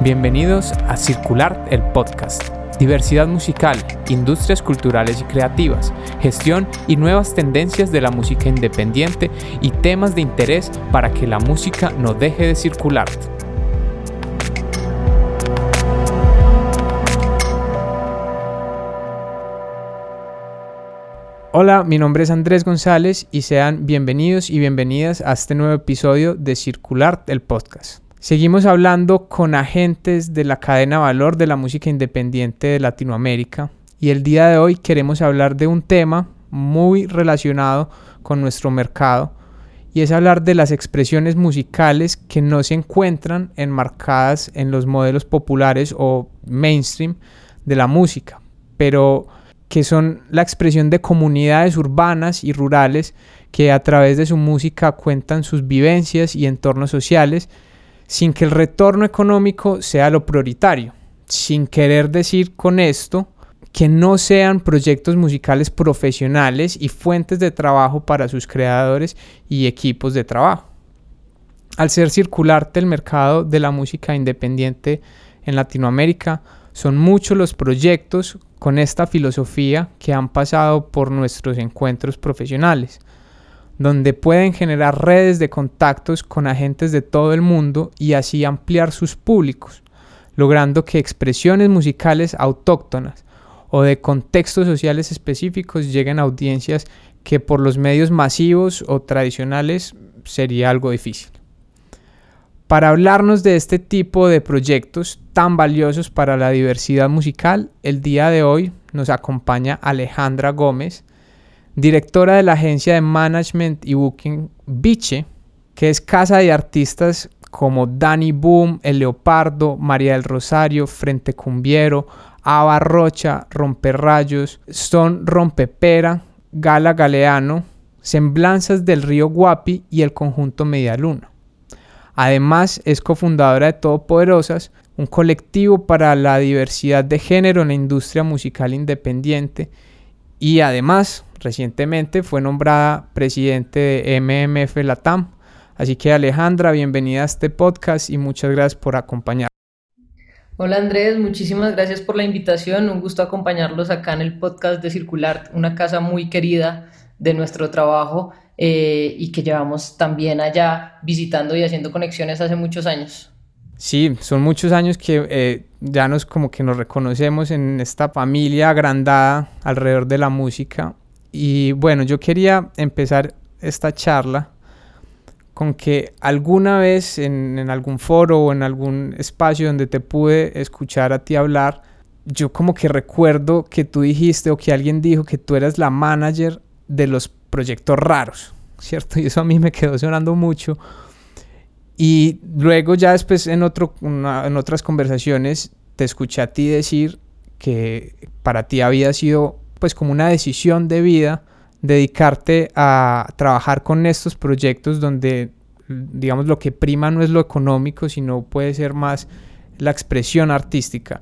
Bienvenidos a Circular el Podcast. Diversidad musical, industrias culturales y creativas, gestión y nuevas tendencias de la música independiente y temas de interés para que la música no deje de circular. Hola, mi nombre es Andrés González y sean bienvenidos y bienvenidas a este nuevo episodio de Circular el Podcast. Seguimos hablando con agentes de la cadena valor de la música independiente de Latinoamérica y el día de hoy queremos hablar de un tema muy relacionado con nuestro mercado y es hablar de las expresiones musicales que no se encuentran enmarcadas en los modelos populares o mainstream de la música, pero que son la expresión de comunidades urbanas y rurales que a través de su música cuentan sus vivencias y entornos sociales sin que el retorno económico sea lo prioritario, sin querer decir con esto que no sean proyectos musicales profesionales y fuentes de trabajo para sus creadores y equipos de trabajo. Al ser circularte el mercado de la música independiente en Latinoamérica, son muchos los proyectos con esta filosofía que han pasado por nuestros encuentros profesionales donde pueden generar redes de contactos con agentes de todo el mundo y así ampliar sus públicos, logrando que expresiones musicales autóctonas o de contextos sociales específicos lleguen a audiencias que por los medios masivos o tradicionales sería algo difícil. Para hablarnos de este tipo de proyectos tan valiosos para la diversidad musical, el día de hoy nos acompaña Alejandra Gómez, directora de la agencia de management y booking Biche, que es casa de artistas como Danny Boom, El Leopardo, María del Rosario, Frente Cumbiero, Ava Rocha, Romperrayos, Son Rompepera, Gala Galeano, Semblanzas del Río Guapi y el conjunto Medialuna. Además, es cofundadora de Todopoderosas, un colectivo para la diversidad de género en la industria musical independiente, y además recientemente fue nombrada presidente de MMF Latam. Así que Alejandra, bienvenida a este podcast y muchas gracias por acompañarnos. Hola Andrés, muchísimas gracias por la invitación. Un gusto acompañarlos acá en el podcast de Circular, una casa muy querida de nuestro trabajo eh, y que llevamos también allá visitando y haciendo conexiones hace muchos años. Sí, son muchos años que eh, ya nos como que nos reconocemos en esta familia agrandada alrededor de la música y bueno, yo quería empezar esta charla con que alguna vez en, algún foro o en algún espacio donde te pude escuchar a ti hablar, yo como que recuerdo que tú dijiste o que alguien dijo que tú eras la manager de los proyectos raros, ¿cierto? Y eso a mí me quedó sonando mucho. Y luego ya después en, otro, en otras conversaciones te escuché a ti decir que para ti había sido pues como una decisión de vida dedicarte a trabajar con estos proyectos donde digamos lo que prima no es lo económico sino puede ser más la expresión artística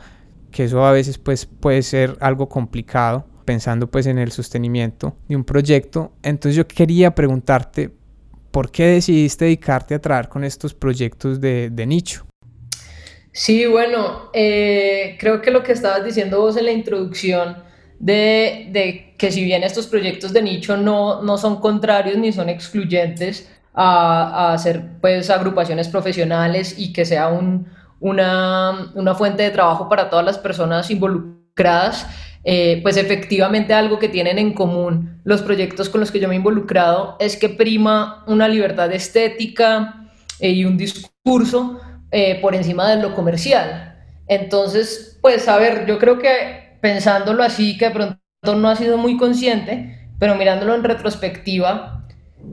que eso a veces pues puede ser algo complicado pensando pues en el sostenimiento de un proyecto. Entonces yo quería preguntarte por qué decidiste dedicarte a trabajar con estos proyectos de, nicho Sí, bueno, eh, creo que lo que estabas diciendo vos en la introducción de, que si bien estos proyectos de nicho no, no son contrarios ni son excluyentes a, a hacer pues agrupaciones profesionales y que sea un, una, una, fuente de trabajo para todas las personas involucradas, eh, pues efectivamente algo que tienen en común los proyectos con los que yo me he involucrado es que prima una libertad estética eh, y un discurso eh, por encima de lo comercial. Entonces, pues a ver, yo creo que pensándolo así, que de pronto no ha sido muy consciente, pero mirándolo en retrospectiva,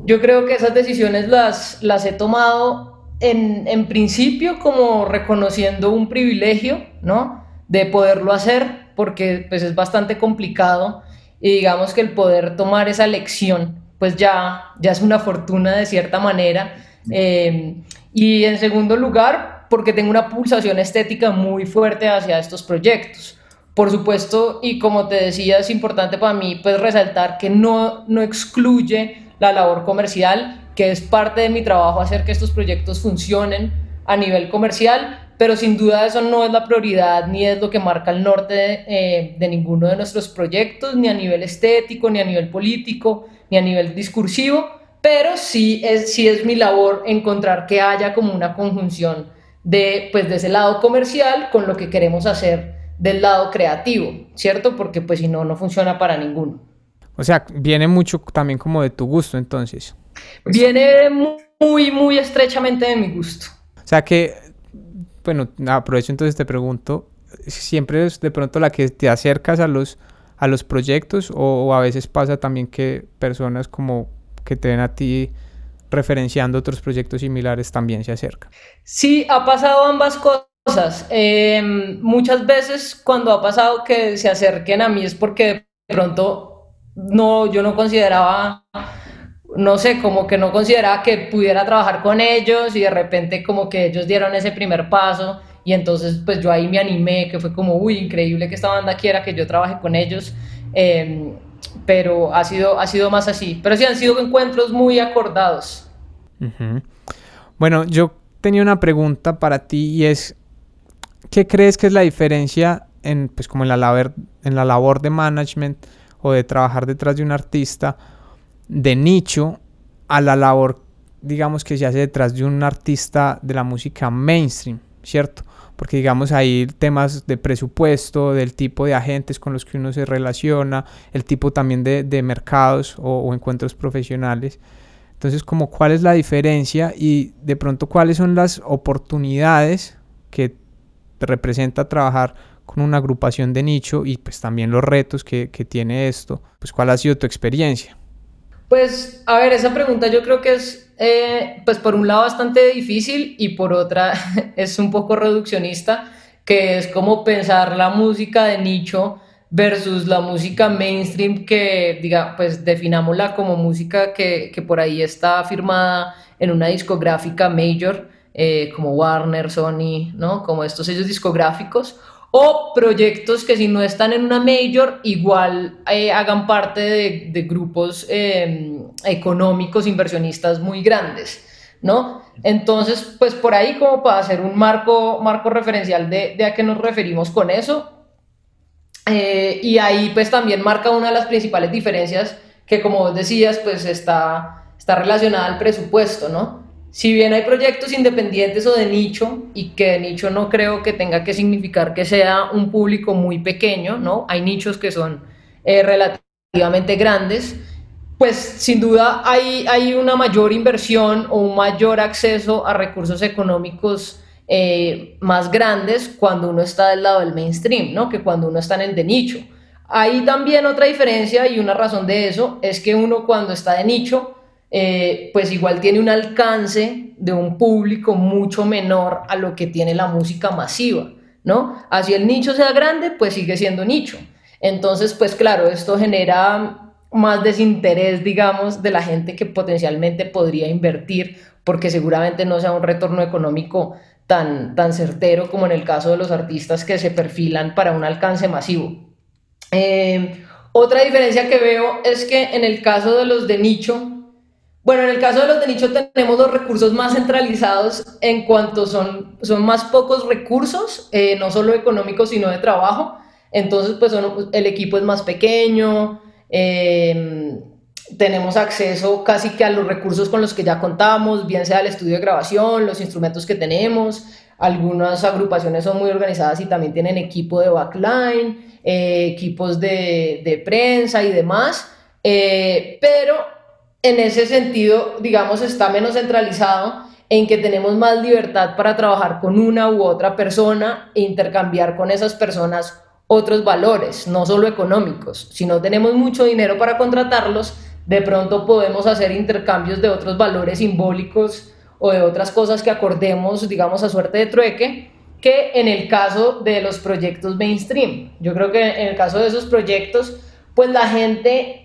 yo creo que esas decisiones las, las he tomado en, en principio como reconociendo un privilegio, ¿no? De poderlo hacer, porque pues es bastante complicado y digamos que el poder tomar esa lección, pues ya, ya es una fortuna de cierta manera. Eh, y en segundo lugar, porque tengo una pulsación estética muy fuerte hacia estos proyectos. Por supuesto, y como te decía, es importante para mí pues resaltar que no, no excluye la labor comercial, que es parte de mi trabajo hacer que estos proyectos funcionen a nivel comercial, pero sin duda eso no es la prioridad ni es lo que marca el norte de, eh, de ninguno de nuestros proyectos, ni a nivel estético, ni a nivel político, ni a nivel discursivo, pero sí es, sí es mi labor encontrar que haya como una conjunción de, pues, de ese lado comercial con lo que queremos hacer del lado creativo, ¿cierto? Porque pues si no, no funciona para ninguno. O sea, viene mucho también como de tu gusto entonces. Viene muy, muy estrechamente de mi gusto. O sea que, bueno, aprovecho entonces te pregunto, ¿siempre es de pronto la que te acercas a los, a los proyectos o, a veces pasa también que personas como que te ven a ti referenciando otros proyectos similares también se acercan? Sí, ha pasado ambas cosas. Em, muchas veces cuando ha pasado que se acerquen a mí es porque de pronto no, yo no consideraba no sé, como que no consideraba que pudiera trabajar con ellos y de repente como que ellos dieron ese primer paso y entonces pues yo ahí me animé, que fue como, uy, increíble que esta banda quiera que yo trabaje con ellos, em, pero ha sido, ha sido más así, pero sí han sido encuentros muy acordados. Bueno, yo tenía una pregunta para ti y es, ¿qué crees que es la diferencia en, pues como en la labor, en la labor de management o de trabajar detrás de un artista? De nicho a la labor, digamos, que se hace detrás de un artista de la música mainstream, ¿cierto? Porque digamos ahí temas de presupuesto, del tipo de agentes con los que uno se relaciona, el tipo también de, mercados o, encuentros profesionales. Entonces, como cuál es la diferencia y de pronto cuáles son las oportunidades que representa trabajar con una agrupación de nicho y pues también los retos que, que tiene esto. Pues cuál ha sido tu experiencia. Pues, a ver, esa pregunta yo creo que es, eh, pues por un lado bastante difícil y por otra es un poco reduccionista, que es como pensar la música de nicho versus la música mainstream que, diga, pues definámosla como música que, que por ahí está firmada en una discográfica major, eh, como Warner, Sony, ¿no? Como estos sellos discográficos, o proyectos que si no están en una major, igual eh, hagan parte de, grupos em, económicos, inversionistas muy grandes, ¿no? Entonces, pues por ahí como para hacer un marco, marco referencial de, a qué nos referimos con eso, eh, y ahí pues también marca una de las principales diferencias que como vos decías, pues está, está relacionada al presupuesto, ¿no? Si bien hay proyectos independientes o de nicho, y que de nicho no creo que tenga que significar que sea un público muy pequeño, ¿no? Hay nichos que son eh, relativamente grandes, pues sin duda hay, hay una mayor inversión o un mayor acceso a recursos económicos eh, más grandes cuando uno está del lado del mainstream, ¿no? Que cuando uno está en el de nicho. Hay también otra diferencia y una razón de eso es que uno cuando está de nicho, eh, pues igual tiene un alcance de un público mucho menor a lo que tiene la música masiva, ¿no? Así el nicho sea grande, pues sigue siendo nicho. Entonces, pues claro, esto genera más desinterés, digamos, de la gente que potencialmente podría invertir, porque seguramente no sea un retorno económico tan, tan certero como en el caso de los artistas que se perfilan para un alcance masivo. Eh, otra diferencia que veo es que en el caso de los de nicho, bueno, en el caso de los de nicho tenemos los recursos más centralizados en cuanto son, son más pocos recursos, eh, no solo económicos, sino de trabajo. Entonces, pues el equipo es más pequeño, em, tenemos acceso casi que a los recursos con los que ya contamos, bien sea el estudio de grabación, los instrumentos que tenemos. Algunas agrupaciones son muy organizadas y también tienen equipo de backline, eh, equipos de, de, prensa y demás. Eh, pero en ese sentido, digamos, está menos centralizado en que tenemos más libertad para trabajar con una u otra persona e intercambiar con esas personas otros valores, no solo económicos. Si no tenemos mucho dinero para contratarlos, de pronto podemos hacer intercambios de otros valores simbólicos o de otras cosas que acordemos, digamos, a suerte de trueque, que en el caso de los proyectos mainstream. Yo creo que en el caso de esos proyectos, pues la gente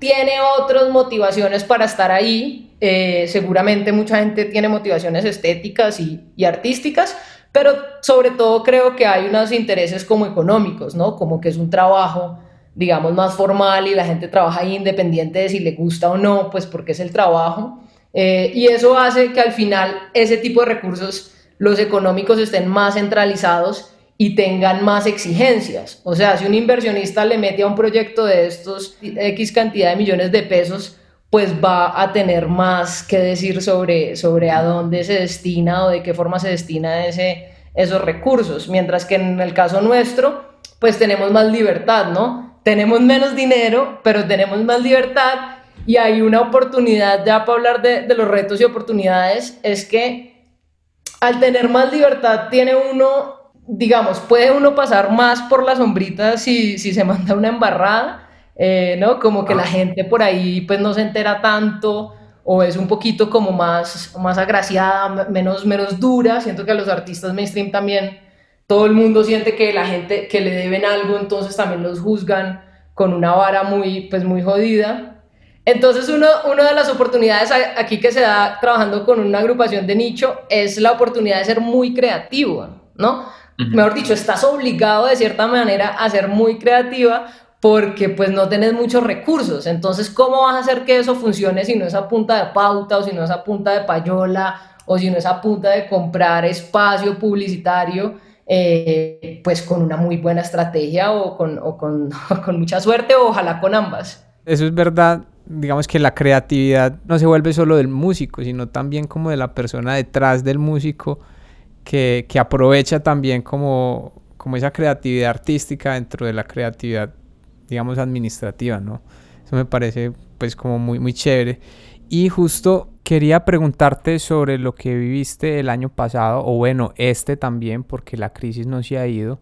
tiene otras motivaciones para estar ahí. Eh, seguramente mucha gente tiene motivaciones estéticas y, artísticas, pero sobre todo creo que hay unos intereses como económicos, ¿no? Como que es un trabajo, digamos, más formal y la gente trabaja ahí independiente de si le gusta o no, pues porque es el trabajo. Eh, y eso hace que al final ese tipo de recursos los económicos estén más centralizados y tengan más exigencias. O sea, si un inversionista le mete a un proyecto de estos X cantidad de millones de pesos, pues va a tener más que decir sobre, sobre a dónde se destina o de qué forma se destina ese, esos recursos. Mientras que en el caso nuestro, pues tenemos más libertad, ¿no? Tenemos menos dinero, pero tenemos más libertad y hay una oportunidad ya para hablar de, de los retos y oportunidades, es que al tener más libertad tiene uno, digamos, puede uno pasar más por la sombrita si, si se manda una embarrada, eh, ¿no? Como que la ah. gente por ahí pues no se entera tanto o es un poquito como más, más agraciada, menos, menos dura. Siento que a los artistas mainstream también todo el mundo siente que la gente que le deben algo, entonces también los juzgan con una vara muy, pues muy jodida. Entonces, uno, una de las oportunidades aquí que se da trabajando con una agrupación de nicho es la oportunidad de ser muy creativo, ¿no? Mejor dicho, estás obligado de cierta manera a ser muy creativa porque pues no tenés muchos recursos. Entonces, ¿cómo vas a hacer que eso funcione si no es a punta de pauta o si no es a punta de payola o si no es a punta de comprar espacio publicitario? Eh, pues con una muy buena estrategia o con, o con, con mucha suerte o ojalá con ambas. Eso es verdad digamos que la creatividad no se vuelve solo del músico, sino también como de la persona detrás del músico que, que aprovecha también como, como esa creatividad artística dentro de la creatividad, digamos, administrativa, ¿no? Eso me parece pues como muy, muy chévere. Y justo quería preguntarte sobre lo que viviste el año pasado, o bueno, este también, porque la crisis no se ha ido.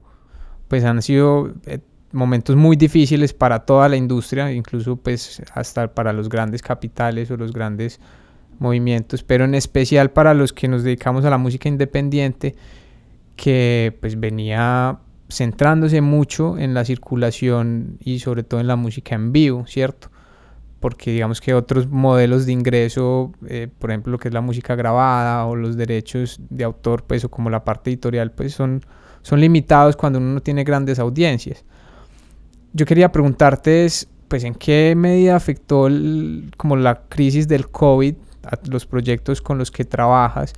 Pues han sido eh, momentos muy difíciles para toda la industria, incluso pues hasta para los grandes capitales o los grandes movimientos, pero en especial para los que nos dedicamos a la música independiente, que pues venía centrándose mucho en la circulación y sobre todo en la música en vivo, ¿cierto? Porque digamos que otros modelos de ingreso, eh, por ejemplo lo que es la música grabada o los derechos de autor, pues o como la parte editorial, pues son, son limitados cuando uno no tiene grandes audiencias yo quería preguntarte es, pues, ¿en qué medida afectó como la crisis del COVID a los proyectos con los que trabajas?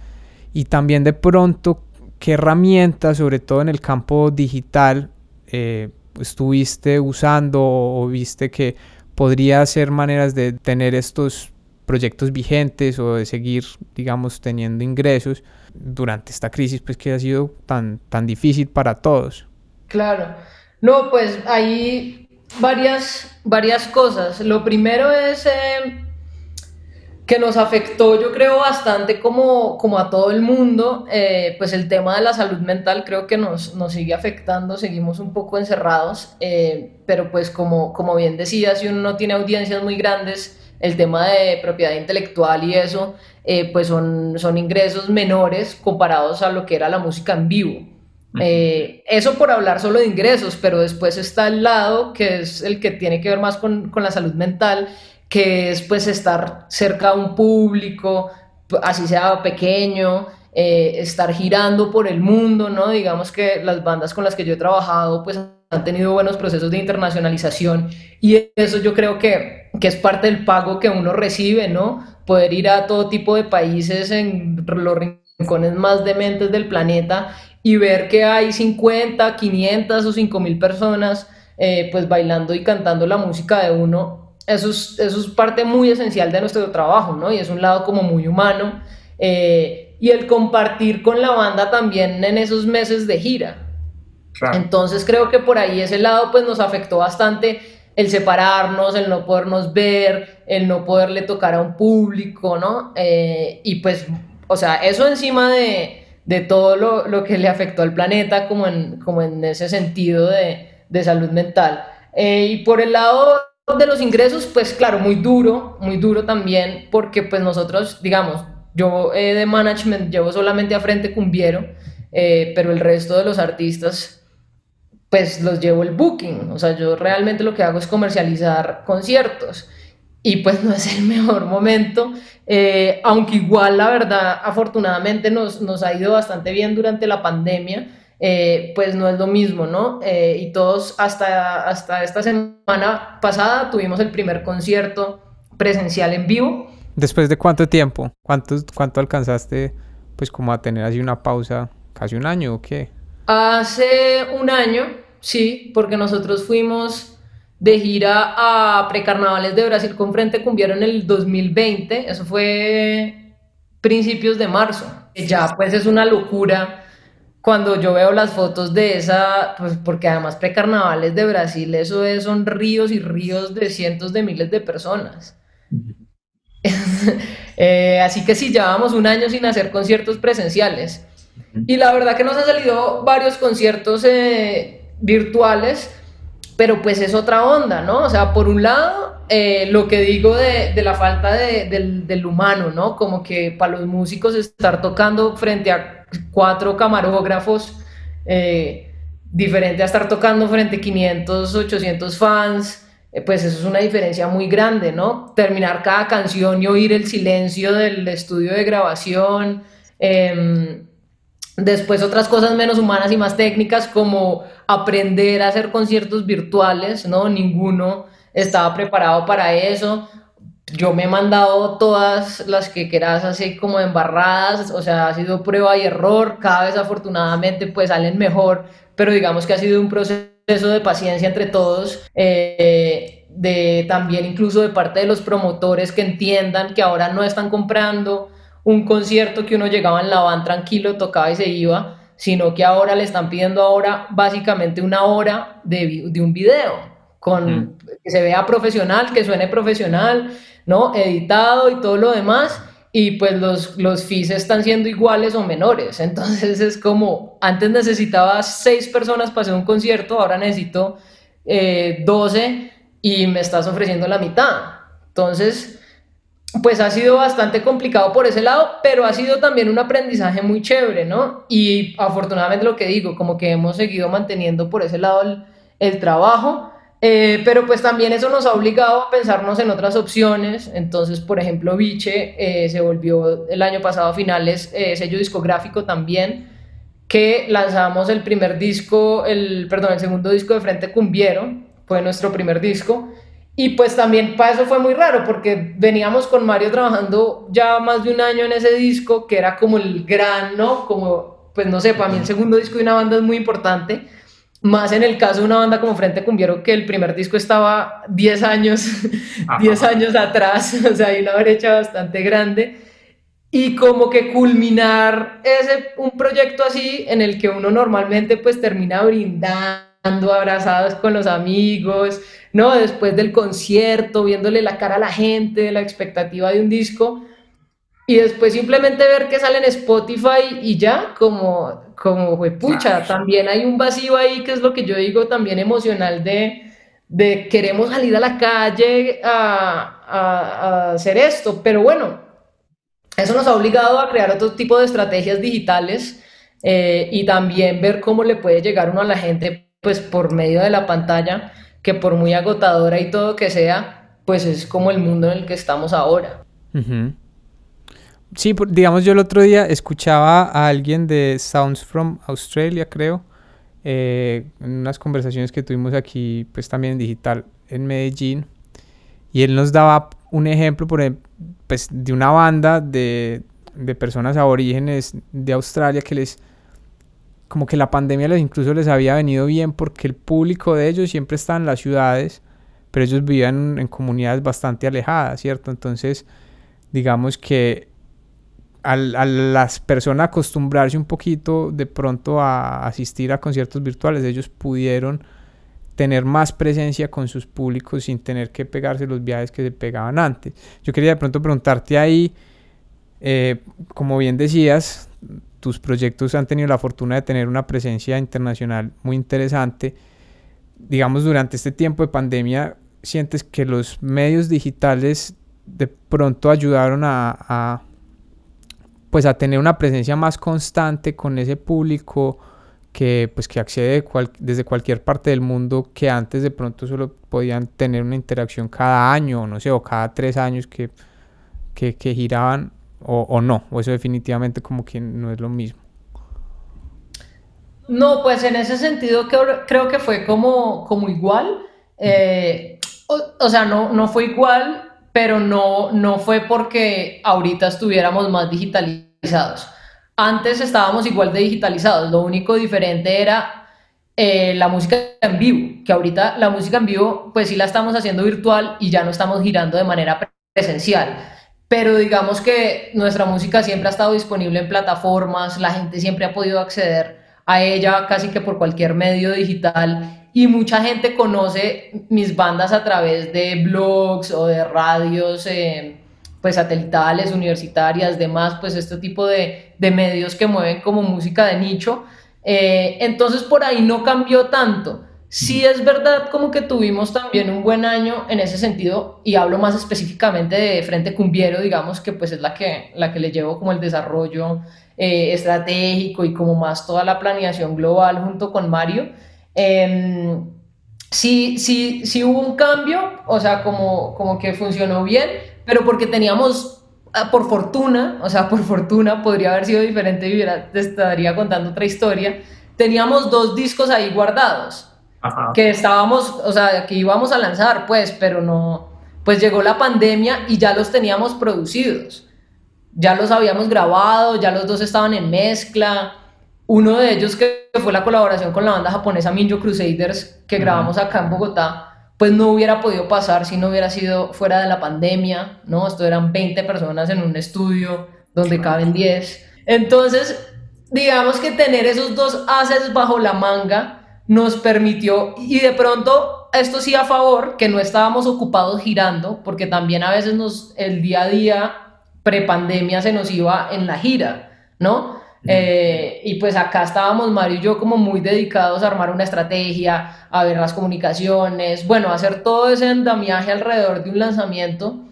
Y también de pronto, ¿qué herramientas, sobre todo en el campo digital, eh, estuviste usando o, viste que podría ser maneras de tener estos proyectos vigentes o de seguir, digamos, teniendo ingresos durante esta crisis, pues que ha sido tan, tan difícil para todos? Claro. No, pues hay varias, varias cosas. Lo primero es eh, que nos afectó, yo creo, bastante como, como a todo el mundo, eh, pues el tema de la salud mental creo que nos, nos sigue afectando, seguimos un poco encerrados, eh, pero pues como, como bien decía, si uno no tiene audiencias muy grandes, el tema de propiedad intelectual y eso, pues son, son ingresos menores comparados a lo que era la música en vivo. Eh, eso por hablar solo de ingresos, pero después está el lado que es el que tiene que ver más con, con la salud mental, que es pues estar cerca a un público, así sea pequeño, eh, estar girando por el mundo, ¿no? Digamos que las bandas con las que yo he trabajado pues han tenido buenos procesos de internacionalización y eso yo creo que, que es parte del pago que uno recibe, ¿no? Poder ir a todo tipo de países en los rincones más dementes del planeta y ver que hay 50, 500 o 5 mil personas eh, pues bailando y cantando la música de uno, eso es, eso es parte muy esencial de nuestro trabajo, ¿no? Y es un lado como muy humano. Eh, y el compartir con la banda también en esos meses de gira. Entonces creo que por ahí ese lado pues nos afectó bastante el separarnos, el no podernos ver, el no poderle tocar a un público, ¿no? Eh, y pues, o sea, eso encima de, de todo lo, lo, que le afectó al planeta como en, como en ese sentido de, de salud mental. Eh, y por el lado de los ingresos, pues claro, muy duro, muy duro también, porque pues nosotros, digamos, yo eh, de management llevo solamente a Frente Cumbiero, eh, pero el resto de los artistas, pues los llevo el booking, o sea, yo realmente lo que hago es comercializar conciertos. Y pues no es el mejor momento, eh, aunque igual la verdad afortunadamente nos, nos, ha ido bastante bien durante la pandemia, eh, pues no es lo mismo, ¿no? Eh, y todos hasta, hasta esta semana pasada tuvimos el primer concierto presencial en vivo. ¿Después de cuánto tiempo? ¿Cuánto, cuánto alcanzaste pues como a tener así una pausa casi un año o qué? Hace un año, sí, porque nosotros fuimos de gira a precarnavales de Brasil con Frente Cumbiero en el 2020, eso fue principios de marzo. Ya pues es una locura cuando yo veo las fotos de esa, pues porque además precarnavales de Brasil, eso es, son ríos y ríos de cientos de miles de personas. Eh, así que sí, llevamos un año sin hacer conciertos presenciales. Y la verdad que nos han salido varios conciertos eh, virtuales, pero pues es otra onda, ¿no? O sea, por un lado, eh, lo que digo de, de la falta de, del, del, humano, ¿no? Como que para los músicos estar tocando frente a cuatro camarógrafos, eh, diferente a estar tocando frente a 500, 800 fans, eh, pues eso es una diferencia muy grande, ¿no? Terminar cada canción y oír el silencio del estudio de grabación. Em, después otras cosas menos humanas y más técnicas como aprender a hacer conciertos virtuales, ¿no? Ninguno estaba preparado para eso. Yo me he mandado todas las que quieras así como embarradas, o sea, ha sido prueba y error, cada vez afortunadamente pues salen mejor, pero digamos que ha sido un proceso de paciencia entre todos, eh, de también incluso de parte de los promotores que entiendan que ahora no están comprando un concierto que uno llegaba en la van tranquilo, tocaba y se iba, sino que ahora le están pidiendo ahora básicamente una hora de, de un video, con que se vea profesional, que suene profesional, ¿no? Editado y todo lo demás y pues los, los fees están siendo iguales o menores. Entonces es como, antes necesitaba seis personas para hacer un concierto, ahora necesito eh, 12 y me estás ofreciendo la mitad. Entonces, pues ha sido bastante complicado por ese lado, pero ha sido también un aprendizaje muy chévere, ¿no? Y afortunadamente lo que digo, como que hemos seguido manteniendo por ese lado el, el trabajo eh, pero pues también eso nos ha obligado a pensarnos en otras opciones. Entonces, por ejemplo, Viche eh, se volvió el año pasado a finales eh, sello discográfico también, que lanzamos el primer disco, el, perdón, el segundo disco de Frente Cumbiero, fue nuestro primer disco. Y pues también para eso fue muy raro, porque veníamos con Mario trabajando ya más de un año en ese disco, que era como el gran, ¿no? Como, pues no sé, para mí el segundo disco de una banda es muy importante más en el caso de una banda como Frente Cumbiero, que el primer disco estaba 10 años, 10 años atrás, o sea, hay una brecha bastante grande. Y como que culminar ese, un proyecto así en el que uno normalmente pues termina brindando, abrazados con los amigos, ¿no? Después del concierto, viéndole la cara a la gente, la expectativa de un disco, y después simplemente ver que sale en Spotify y ya, como, como fue pucha, también hay un vacío ahí que es lo que yo digo también emocional de, de queremos salir a la calle a, a, hacer esto, pero bueno, eso nos ha obligado a crear otro tipo de estrategias digitales eh, y también ver cómo le puede llegar uno a la gente pues por medio de la pantalla, que por muy agotadora y todo que sea, pues es como el mundo en el que estamos ahora. Sí, digamos, yo el otro día escuchaba a alguien de Sounds from Australia, creo, eh, en unas conversaciones que tuvimos aquí, pues también en digital, en Medellín, y él nos daba un ejemplo, por pues, de una banda de, de personas aborígenes de Australia que les, como que la pandemia les incluso les había venido bien porque el público de ellos siempre está en las ciudades, pero ellos vivían en comunidades bastante alejadas, ¿cierto? Entonces, digamos que a, las personas acostumbrarse un poquito de pronto a asistir a conciertos virtuales, ellos pudieron tener más presencia con sus públicos sin tener que pegarse los viajes que se pegaban antes. Yo quería de pronto preguntarte ahí, eh, como bien decías, tus proyectos han tenido la fortuna de tener una presencia internacional muy interesante. Digamos, durante este tiempo de pandemia, ¿sientes que los medios digitales de pronto ayudaron a pues a tener una presencia más constante con ese público que pues que accede desde cualquier parte del mundo que antes de pronto solo podían tener una interacción cada año, no sé, o cada tres años que, que, giraban o, no, o eso definitivamente como que no es lo mismo. No, pues en ese sentido creo, que fue como, como igual. Eh, o, sea, no, no fue igual, pero no, no fue porque ahorita estuviéramos más digitalizados. antes estábamos igual de digitalizados, lo único diferente era eh, la música en vivo, que ahorita la música en vivo pues sí la estamos haciendo virtual y ya no estamos girando de manera presencial. Pero digamos que nuestra música siempre ha estado disponible en plataformas, la gente siempre ha podido acceder a ella casi que por cualquier medio digital y mucha gente conoce mis bandas a través de blogs o de radios eh, pues satelitales, universitarias, demás, pues este tipo de, de, medios que mueven como música de nicho. Eh, entonces por ahí no cambió tanto. Sí es verdad como que tuvimos también un buen año en ese sentido y hablo más específicamente de Frente Cumbiero, digamos que pues es la que, la que le llevo como el desarrollo eh, estratégico y como más toda la planeación global junto con Mario. Eh, sí, sí, sí hubo un cambio, o sea, como, como que funcionó bien, pero porque teníamos, ah, por fortuna, o sea, por fortuna podría haber sido diferente y te estaría contando otra historia, teníamos dos discos ahí guardados que estábamos, o sea, que íbamos a lanzar, pues, pero no, pues llegó la pandemia y ya los teníamos producidos. Ya los habíamos grabado, ya los dos estaban en mezcla. Uno de ellos que fue la colaboración con la banda japonesa Minjo Crusaders que grabamos acá en Bogotá, pues no hubiera podido pasar si no hubiera sido fuera de la pandemia, ¿no? Esto eran 20 personas en un estudio donde caben 10. Entonces, digamos que tener esos dos haces bajo la manga nos permitió, y de pronto esto sí a favor, que no estábamos ocupados girando, porque también a veces nos, el día a día prepandemia se nos iba en la gira, ¿no? Eh, y pues acá estábamos Mario y yo como muy dedicados a armar una estrategia, a ver las comunicaciones, bueno, hacer todo ese andamiaje alrededor de un lanzamiento,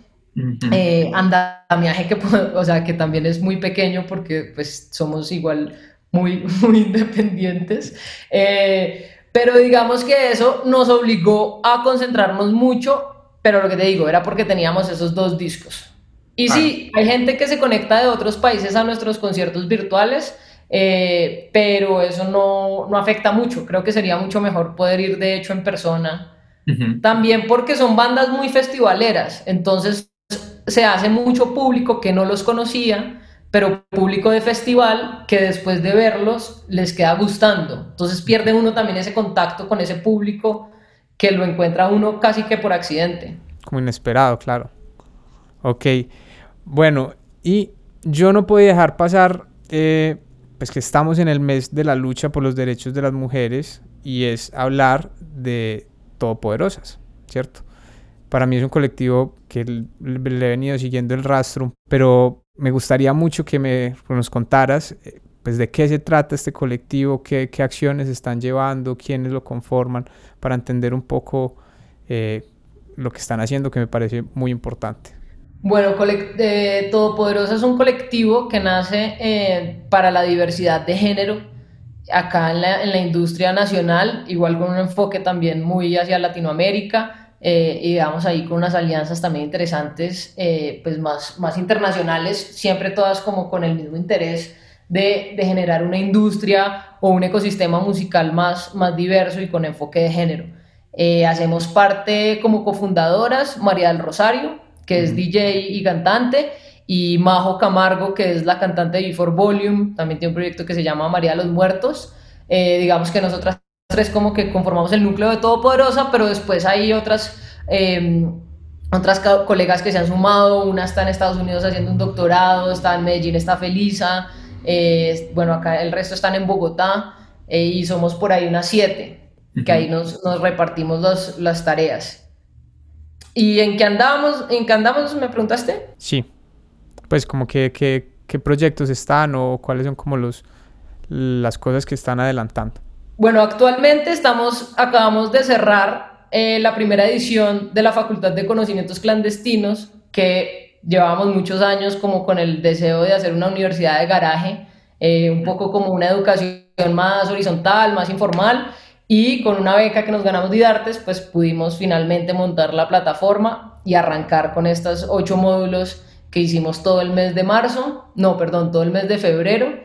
eh, andamiaje que, o sea, que también es muy pequeño porque pues somos igual muy, muy independientes. Eh, pero digamos que eso nos obligó a concentrarnos mucho, pero lo que te digo, era porque teníamos esos dos discos. Y sí, hay gente que se conecta de otros países a nuestros conciertos virtuales, eh, pero eso no, no, afecta mucho. Creo que sería mucho mejor poder ir de hecho en persona. También porque son bandas muy festivaleras, entonces se hace mucho público que no los conocía pero público de festival que después de verlos les queda gustando. Entonces pierde uno también ese contacto con ese público que lo encuentra uno casi que por accidente. Como inesperado, claro. Ok, bueno, y yo no podía dejar pasar, eh, pues que estamos en el mes de la lucha por los derechos de las mujeres y es hablar de Todopoderosas, ¿cierto? Para mí es un colectivo que le he venido siguiendo el rastro, pero me gustaría mucho que me nos contaras eh, pues de qué se trata este colectivo, qué, qué, acciones están llevando, quiénes lo conforman, para entender un poco eh, lo que están haciendo, que me parece muy importante. Bueno, eh, Todopoderosa es un colectivo que nace para la diversidad de género acá en la, industria nacional, igual con un enfoque también muy hacia Latinoamérica eh, y vamos ahí con unas alianzas también interesantes, eh, pues más, más internacionales, siempre todas como con el mismo interés de, de, generar una industria o un ecosistema musical más, más diverso y con enfoque de género. Eh, hacemos parte como cofundadoras María del Rosario, que es DJ y cantante, y Majo Camargo, que es la cantante de Before Volume, también tiene un proyecto que se llama María de los Muertos. digamos que nosotras tres como que conformamos el núcleo de Todopoderosa, pero después hay otras, em, otras colegas que se han sumado, una está en Estados Unidos haciendo un doctorado, está en Medellín, está Felisa, eh, bueno, acá el resto están en Bogotá eh, y somos por ahí unas siete, que ahí nos, nos repartimos los, las tareas. ¿Y en qué andamos? ¿En qué andamos? ¿Me preguntaste? Sí, pues como que, que qué proyectos están o cuáles son como los, las cosas que están adelantando. Bueno, actualmente estamos, acabamos de cerrar eh, la primera edición de la Facultad de Conocimientos Clandestinos, que llevábamos muchos años como con el deseo de hacer una universidad de garaje, eh, un poco como una educación más horizontal, más informal, y con una beca que nos ganamos de Artes, pues pudimos finalmente montar la plataforma y arrancar con estos ocho módulos que hicimos todo el mes de marzo, no, perdón, todo el mes de febrero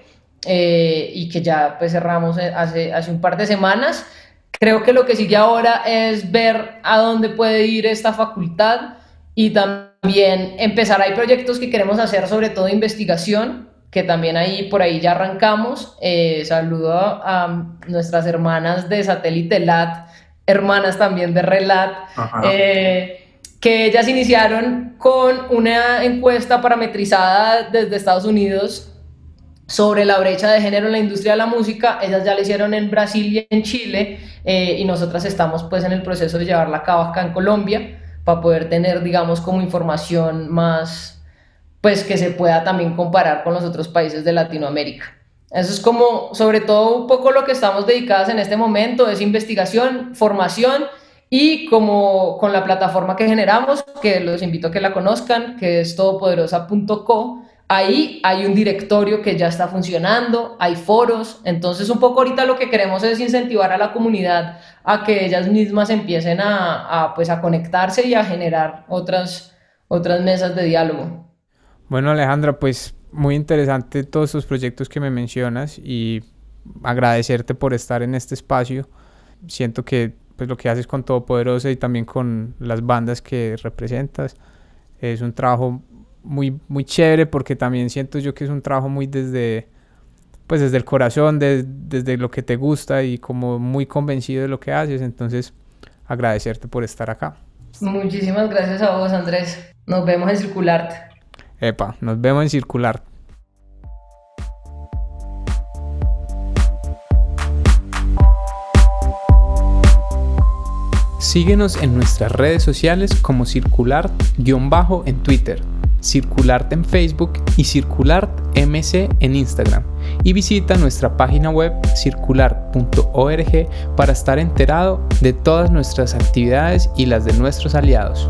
eh, y que ya pues cerramos eh, hace, hace un par de semanas. Creo que lo que sigue ahora es ver a dónde puede ir esta facultad y también empezar. Hay proyectos que queremos hacer, sobre todo investigación, que también ahí por ahí ya arrancamos. Eh, saludo a, nuestras hermanas de Satélite LAT, hermanas también de Relat, eh, que ellas iniciaron con una encuesta parametrizada desde Estados Unidos sobre la brecha de género en la industria de la música, ellas ya la hicieron en Brasil y en Chile, eh, y nosotras estamos pues en el proceso de llevarla a cabo acá en Colombia, para poder tener, digamos, como información más, pues que se pueda también comparar con los otros países de Latinoamérica. Eso es como, sobre todo, un poco lo que estamos dedicadas en este momento, es investigación, formación y como con la plataforma que generamos, que los invito a que la conozcan, que es todopoderosa.co, ahí hay un directorio que ya está funcionando, hay foros, entonces un poco ahorita lo que queremos es incentivar a la comunidad a que ellas mismas empiecen a, a pues a conectarse y a generar otras, otras mesas de diálogo. Bueno Alejandra, pues muy interesante todos estos proyectos que me mencionas y agradecerte por estar en este espacio. Siento que pues, lo que haces con Todopoderosa y también con las bandas que representas es un trabajo muy, muy chévere porque también siento yo que es un trabajo muy desde, pues desde el corazón, desde lo que te gusta y como muy convencido de lo que haces. Entonces, agradecerte por estar acá. Muchísimas gracias a vos, Andrés. Nos vemos en Circularte. Epa, nos vemos en Circular. Síguenos en nuestras redes sociales como circular-en Twitter, circularte en Facebook y circulart-mc en Instagram. Y visita nuestra página web circular.org para estar enterado de todas nuestras actividades y las de nuestros aliados.